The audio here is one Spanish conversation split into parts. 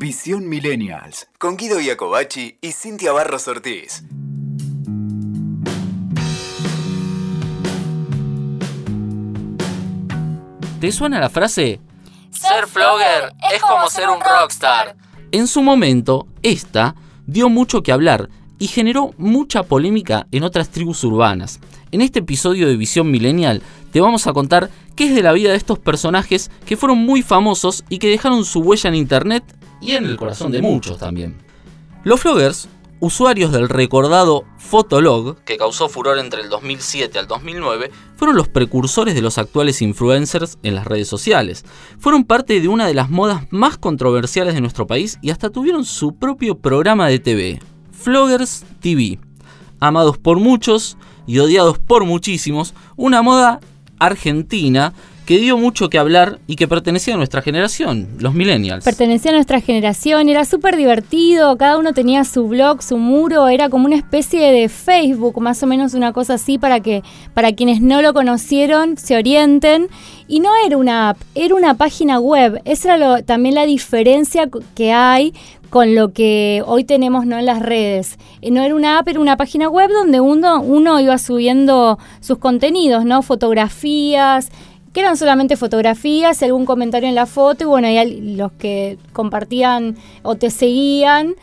Visión Millennials. Con Guido Iacobacci y Cintia Barros Ortiz. ¿Te suena la frase? Ser flogger es como ser un rockstar. En su momento, esta dio mucho que hablar y generó mucha polémica en otras tribus urbanas. En este episodio de Visión Millennial te vamos a contar qué es de la vida de estos personajes que fueron muy famosos y que dejaron su huella en internet y en el corazón de muchos también. Los floggers, usuarios del recordado Fotolog, que causó furor entre el 2007 al 2009, fueron los precursores de los actuales influencers en las redes sociales. Fueron parte de una de las modas más controversiales de nuestro país y hasta tuvieron su propio programa de TV, Floggers TV. Amados por muchos y odiados por muchísimos, una moda argentina que dio mucho que hablar y que pertenecía a nuestra generación, los millennials. Pertenecía a nuestra generación, era súper divertido, cada uno tenía su blog, su muro, era como una especie de Facebook, más o menos una cosa así para que para quienes no lo conocieron se orienten. Y no era una app, era una página web. Esa era también la diferencia que hay con lo que hoy tenemos ¿no? en las redes. Eh, no era una app, era una página web donde uno, uno iba subiendo sus contenidos, ¿no? Fotografías, que eran solamente fotografías, algún comentario en la foto y bueno, y los que compartían o te seguían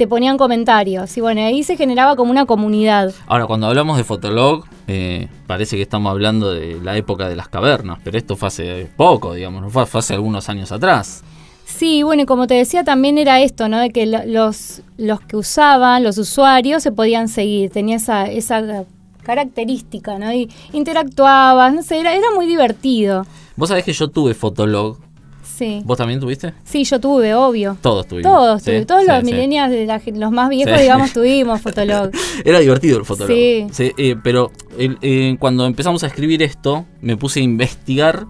te ponían comentarios y bueno, ahí se generaba como una comunidad. Ahora, cuando hablamos de Fotolog, eh, parece que estamos hablando de la época de las cavernas, pero esto fue hace poco, digamos, fue, hace algunos años atrás. Sí, bueno, y como te decía, también era esto, ¿no? De que los, los que usaban, los usuarios, se podían seguir, tenía esa, esa característica, ¿no? Y interactuabas, no sé, era, era muy divertido. Vos sabés que yo tuve Fotolog. Sí. ¿Vos también tuviste? Sí, yo tuve, obvio. Todos tuvimos. Todos, tuvimos. todos los millennials, de la, los más viejos, digamos, tuvimos Fotolog. Era divertido el Fotolog. Sí. Eh, pero eh, cuando empezamos a escribir esto, me puse a investigar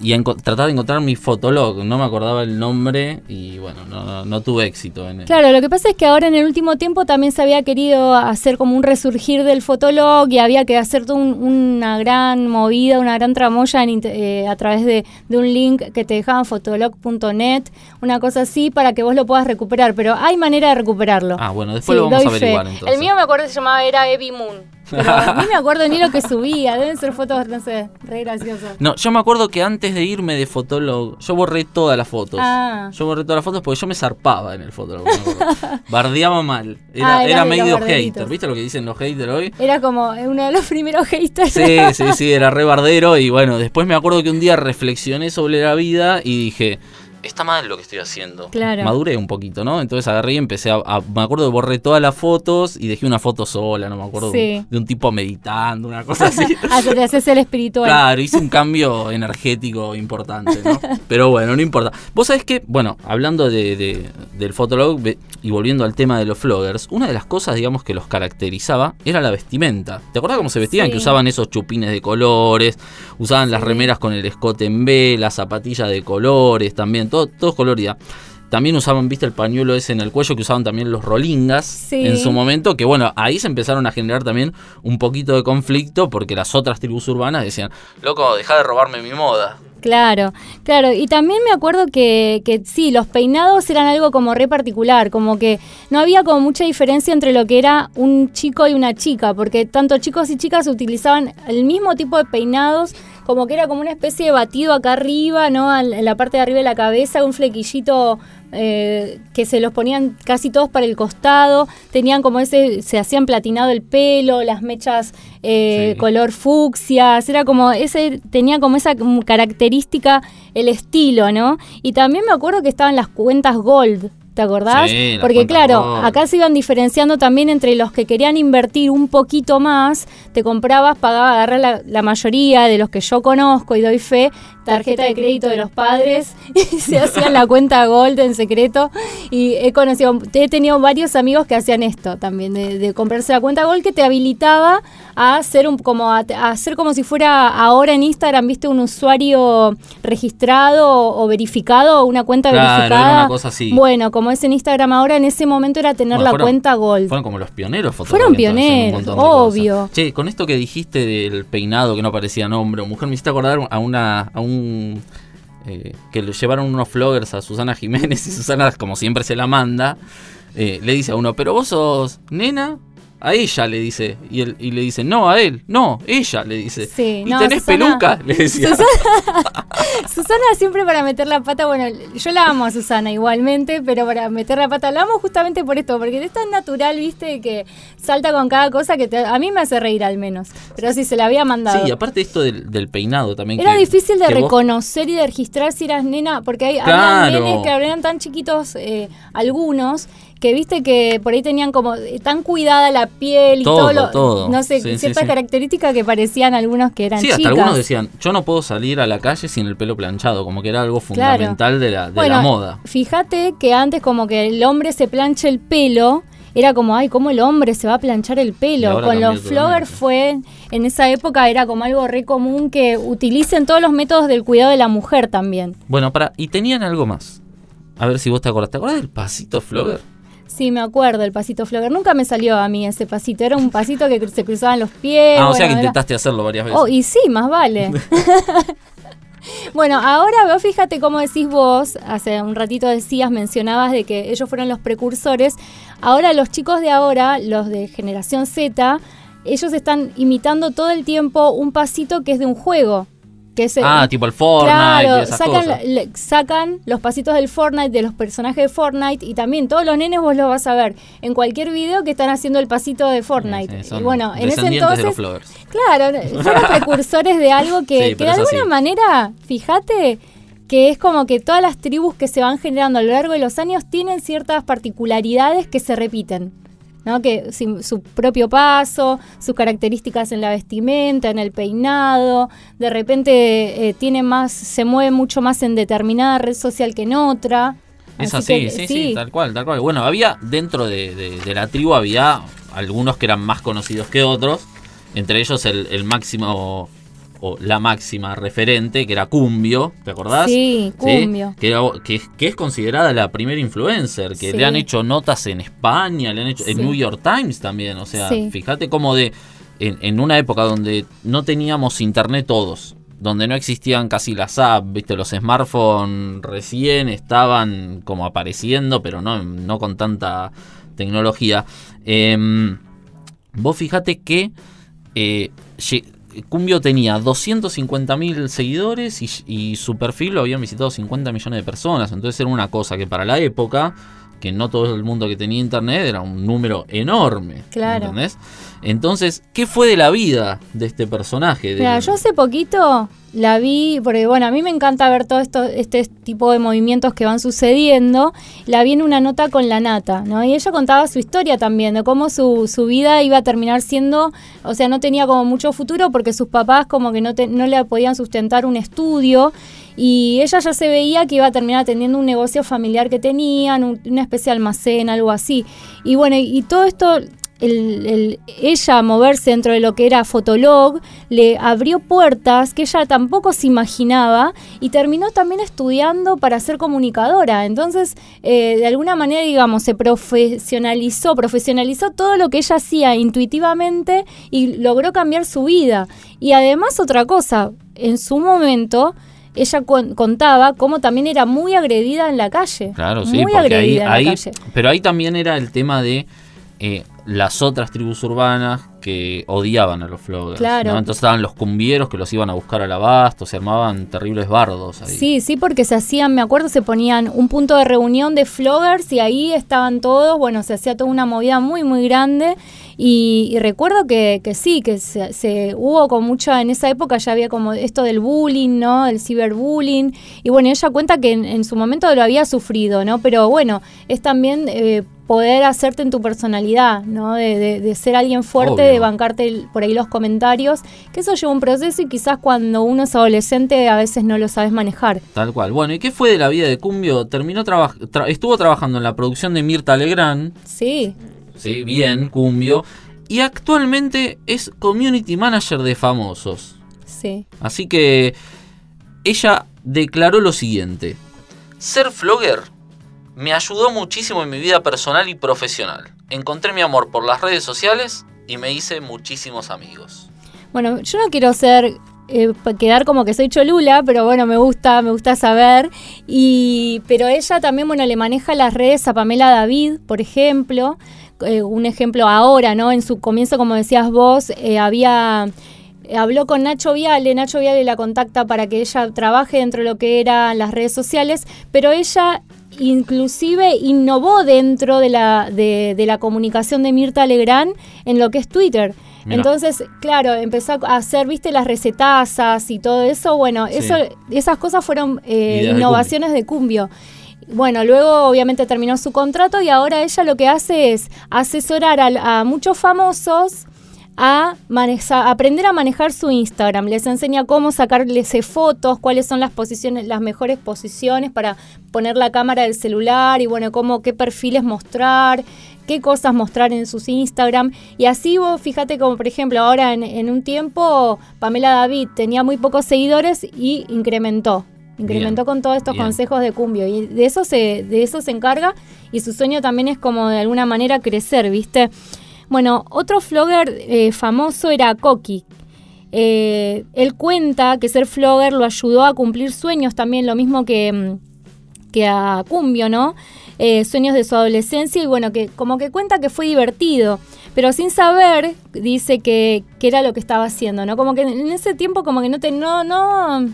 y tratar de encontrar mi fotolog. No me acordaba el nombre y bueno, no, tuve éxito en él. Claro, lo que pasa es que ahora en el último tiempo también se había querido hacer como un resurgir del fotolog y había que hacer una gran movida, una gran tramoya eh, a través de, un link que te dejaban fotolog.net, una cosa así para que vos lo puedas recuperar. Pero hay manera de recuperarlo. Ah, bueno, después lo vamos a averiguar entonces. El mío me acuerdo que se llamaba era Moon. Pero a me acuerdo ni lo que subía, deben ser fotos, no sé, re graciosas. No, yo me acuerdo que antes de irme de Fotolog, yo borré todas las fotos. Ah. Yo borré todas las fotos porque yo me zarpaba en el Fotolog. Bardeaba mal. Era, ah, era, medio hater, ¿viste lo que dicen los haters hoy? Era como uno de los primeros haters. Sí, sí, sí, era re bardero y bueno, después me acuerdo que un día reflexioné sobre la vida y dije está mal lo que estoy haciendo. Claro. Maduré un poquito, ¿no? Entonces agarré y empecé a, Me acuerdo de borré todas las fotos y dejé una foto sola, no me acuerdo. De un tipo meditando, una cosa así. ah, te haces el espiritual. Claro, hice un cambio energético importante, ¿no? Pero bueno, no importa. Vos sabés que, bueno, hablando de, del fotolog y volviendo al tema de los floggers, una de las cosas, digamos, que los caracterizaba era la vestimenta. ¿Te acordás cómo se vestían? Que usaban esos chupines de colores, usaban las remeras con el escote en B, las zapatillas de colores también todo, todo colorida. También usaban, viste, el pañuelo ese en el cuello que usaban también los rolingas en su momento, que bueno, ahí se empezaron a generar también un poquito de conflicto porque las otras tribus urbanas decían, loco, deja de robarme mi moda. Claro, claro. Y también me acuerdo que, que, sí, los peinados eran algo como re particular, como que no había como mucha diferencia entre lo que era un chico y una chica, porque tanto chicos y chicas utilizaban el mismo tipo de peinados como que era como una especie de batido acá arriba, ¿no? En la parte de arriba de la cabeza, un flequillito eh, que se los ponían casi todos para el costado, tenían como ese, se hacían platinado el pelo, las mechas eh, color fucsia, era como ese, tenía como esa característica el estilo, ¿no? Y también me acuerdo que estaban las cuentas gold, ¿Te acordás? Porque claro, acá se iban diferenciando también entre los que querían invertir un poquito más, te comprabas, pagaba, agarrar la, la mayoría de los que yo conozco y doy fe, tarjeta de crédito de los padres y se hacían la cuenta Gold en secreto. Y he conocido, he tenido varios amigos que hacían esto también, de, comprarse la cuenta Gold que te habilitaba a hacer un, como a, hacer como si fuera ahora en Instagram, viste, un usuario registrado o, verificado, una cuenta verificada. Bueno, como es en Instagram ahora, en ese momento era tener la cuenta Gold. Fueron como los pioneros Fueron pioneros, obvio. Che, con esto que dijiste del peinado que no parecía nombre mujer, me hiciste acordar a una eh, que le llevaron unos floggers a Susana Jiménez y Susana, como siempre se la manda, eh, le dice a uno, pero vos sos nena, a ella le dice. Y, él, y le dice, no, a él, no, ella le dice. Sí, ¿Y no, tenés Susana- peluca? Le decía. Susana siempre para meter la pata, bueno, yo la amo a Susana igualmente, pero para meter la pata la amo justamente por esto, porque es tan natural, viste, que salta con cada cosa que te- a mí me hace reír al menos. Pero sí, se la había mandado. Sí, y aparte esto del, del peinado también. Era que- difícil de vos- reconocer y de registrar si eras nena, porque hay Claro. nenes que eran tan chiquitos, eh, algunos, que viste que por ahí tenían como eh, tan cuidada la piel y Todo, todo, lo, todo. no sé, Sí, ciertas sí. características que parecían algunos que eran Sí, hasta chicas. algunos decían, yo no puedo salir a la calle sin el pelo planchado, como que era algo Claro. fundamental de, la, de Bueno, la moda. Fíjate que antes como que el hombre se planche el pelo, era como, ay, ¿cómo el hombre se va a planchar el pelo? Con los floggers fue, en esa época era como algo re común que utilicen todos los métodos del cuidado de la mujer también. Bueno, para, y tenían algo más. A ver si vos te acordás. ¿Te acordás del pasito flogger? Sí, me acuerdo, el pasito flogger. Nunca me salió a mí ese pasito. Era un pasito que se cruzaban los pies. ah, o sea que era- intentaste hacerlo varias veces. Oh, y sí, más vale. bueno, ahora vos fíjate cómo decís vos, hace un ratito decías, mencionabas de que ellos fueron los precursores. Ahora los chicos de ahora, los de generación Z, ellos están imitando todo el tiempo un pasito que es de un juego. Que es el- ah, tipo el Fortnite y Claro, esas sacan, cosas. le- sacan los pasitos del Fortnite, de los personajes de Fortnite, y también todos los nenes vos los vas a ver en cualquier video que están haciendo el pasito de Fortnite. Sí, y bueno, en ese descendientes de los entonces. Claro, fueron precursores de algo que, Sí, que pero de alguna manera, fíjate, que es como que todas las tribus que se van generando a lo largo de los años tienen ciertas particularidades que se repiten. ¿No? Que sin- su propio paso, sus características en la vestimenta, en el peinado, de repente eh, tiene más, se mueve mucho más en determinada red social que en otra. Es Así así, que, sí, sí, tal cual, tal cual. Bueno, había dentro de, de- de la tribu había algunos que eran más conocidos que otros, entre ellos el, el máximo o la máxima referente, que era Cumbio, ¿te acordás? Sí, Cumbio. Que, era- que, que es considerada la primera influencer, que Sí. le han hecho notas en España, le han hecho en. New York Times también, o sea, fíjate cómo de en, en una época donde no teníamos internet todos, donde no existían casi las apps, viste, los smartphones recién estaban como apareciendo, pero no, no con tanta tecnología. Em, vos fíjate que eh, Cumbio tenía 250.000 seguidores y, y su perfil lo habían visitado 50 millones de personas. Entonces era una cosa que para la época, que no todo el mundo que tenía internet era un número enorme. Claro. ¿Entendés? Entonces, ¿qué fue de la vida de este personaje? De- Mira, yo hace poquito la vi, porque bueno, a mí me encanta ver todo esto, este tipo de movimientos que van sucediendo. La vi en una nota con la nata, ¿no? Y ella contaba su historia también, de cómo su, su vida iba a terminar siendo, o sea, no tenía como mucho futuro porque sus papás como que no, te- no le podían sustentar un estudio. Y ella ya se veía que iba a terminar atendiendo un negocio familiar que tenían, un- una especie de almacén, algo así. Y bueno, y, todo esto el, el- ella moverse dentro de lo que era Fotolog le abrió puertas que ella tampoco se imaginaba y terminó también estudiando para ser comunicadora. Entonces, eh, de alguna manera, digamos, se profesionalizó, profesionalizó todo lo que ella hacía intuitivamente y logró cambiar su vida. Y además, otra cosa, en su momento... Ella con- contaba cómo también era muy agredida en la calle. Claro, sí, muy porque ahí, pero ahí también era el tema de eh, las otras tribus urbanas que odiaban a los floggers. Claro. ¿no? Entonces estaban los cumbieros que los iban a buscar al abasto, se armaban terribles bardos ahí. Sí, sí, porque se hacían, me acuerdo, se ponían un punto de reunión de floggers y ahí estaban todos, bueno, se hacía toda una movida muy, muy grande. Y, y recuerdo que, que sí, que se, se- hubo con mucha, en esa época ya había como esto del bullying, ¿no? El ciberbullying. Y bueno, ella cuenta que en, en su momento lo había sufrido, ¿no? Pero bueno, es también eh, poder hacerte en tu personalidad, ¿no? De, de- de ser alguien fuerte, Obvio. de bancarte el- por ahí los comentarios, que eso lleva un proceso y quizás cuando uno es adolescente a veces no lo sabes manejar. Tal cual. Bueno, ¿y qué fue de la vida de Cumbio? Terminó traba- tra- estuvo trabajando en la producción de Mirta Legrand, Sí, sí, bien, Cumbio, y actualmente es community manager de famosos. sí. Así que ella declaró lo siguiente. Ser flogger me ayudó muchísimo en mi vida personal y profesional. Encontré mi amor por las redes sociales y me hice muchísimos amigos. Bueno, yo no quiero ser eh, quedar como que soy cholula, pero bueno, me gusta, me gusta saber. Y, pero ella también, bueno, le maneja las redes a Pamela David, por ejemplo. Eh, un ejemplo ahora, ¿no? En su comienzo, como decías vos, eh, había habló con Nacho Viale, Nacho Viale la contacta para que ella trabaje dentro de lo que eran las redes sociales, pero ella inclusive innovó dentro de la, de, la comunicación de Mirta Legrand en lo que es Twitter. Entonces, claro, empezó a hacer, viste, las recetazas y todo eso. Bueno, eso, esas cosas fueron eh, innovaciones de Cumbio. Bueno, luego obviamente terminó su contrato y ahora ella lo que hace es asesorar a, muchos famosos a aprender a manejar su Instagram. Les enseña cómo sacarles fotos, cuáles son las posiciones, las mejores posiciones para poner la cámara del celular y bueno, cómo, qué perfiles mostrar, qué cosas mostrar en sus Instagram. Y así vos fíjate como por ejemplo ahora en, un tiempo Pamela David tenía muy pocos seguidores y incrementó. Incrementó con todos estos consejos de Cumbio y de eso se de eso se encarga y su sueño también es como de alguna manera crecer, ¿viste? Bueno, otro flogger eh, famoso era Coqui. Eh, él cuenta que ser flogger lo ayudó a cumplir sueños también, lo mismo que, mm, que a Cumbio, ¿no? Eh, sueños de su adolescencia y bueno, que como que cuenta que fue divertido, pero sin saber, dice que, era lo que estaba haciendo, ¿no? Como que en ese tiempo como que no te, no, no,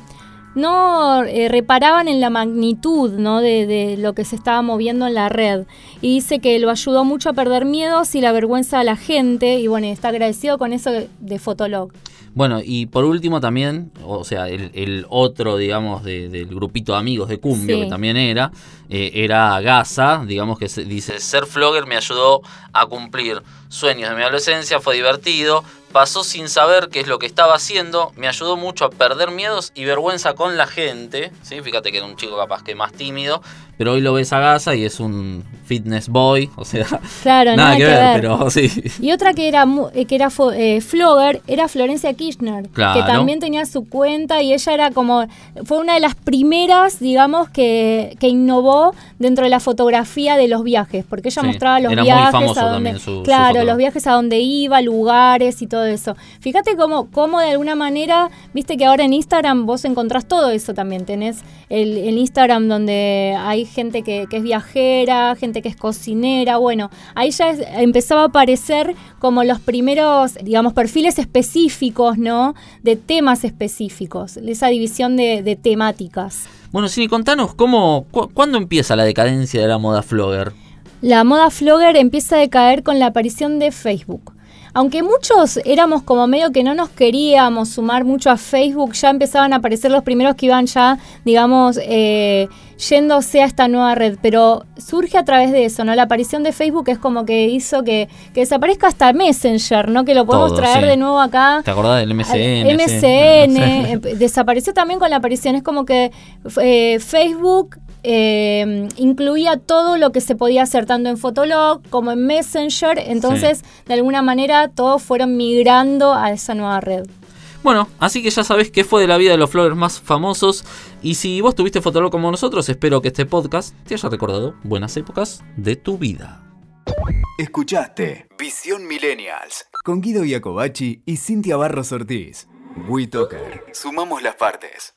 no eh, reparaban en la magnitud ¿no? de, de, lo que se estaba moviendo en la red. Y dice que lo ayudó mucho a perder miedos y la vergüenza a la gente. Y bueno, está agradecido con eso de Fotolog. Bueno, y por último también, o sea, el, otro, digamos, del grupito de amigos de Cumbio, que también era, eh, era Gaza, digamos que se, dice, ser flogger me ayudó a cumplir sueños de mi adolescencia, fue divertido, pasó sin saber qué es lo que estaba haciendo, me ayudó mucho a perder miedos y vergüenza con la gente, ¿sí? fíjate que era un chico capaz que más tímido, pero hoy lo ves a Gaza y es un fitness boy, o sea, claro, nada, que, ver, pero sí. Y otra que era eh, que era eh, flogger era Florencia Kirchner, que también tenía su cuenta y ella era como fue una de las primeras, digamos, que, que innovó dentro de la fotografía de los viajes, porque ella mostraba los viajes a donde, claro, los viajes a donde iba, lugares y todo eso. Fíjate cómo, cómo de alguna manera, viste que ahora en Instagram vos encontrás todo eso también. Tenés el, Instagram donde hay gente que, es viajera, gente que es cocinera. Bueno, ahí ya empezaba a aparecer como los primeros, digamos, perfiles específicos, ¿no? De temas específicos, esa división de, temáticas. Bueno, Cini, contanos, ¿cómo, ¿cuándo empieza la decadencia de la moda flogger? La moda flogger empieza a decaer con la aparición de Facebook aunque muchos éramos como medio que no nos queríamos sumar mucho a Facebook, ya empezaban a aparecer los primeros que iban ya, digamos, eh, yéndose a esta nueva red, pero surge a través de eso, ¿no? La aparición de Facebook es como que hizo que, desaparezca hasta Messenger, ¿no? Que lo podemos traer de nuevo acá. ¿Te acordás del MSN? MSN, eh, desapareció también con la aparición, es como que eh, Facebook eh, incluía todo lo que se podía hacer tanto en Fotolog como en Messenger, entonces de alguna manera todos fueron migrando a esa nueva red. Bueno, así que ya sabes qué fue de la vida de los flores más famosos. Y si vos tuviste Fotolog como nosotros, espero que este podcast te haya recordado buenas épocas de tu vida. Escuchaste Visión Millennials con Guido Iacobacci y Cintia Barros Ortiz. WeToker. Sumamos las partes.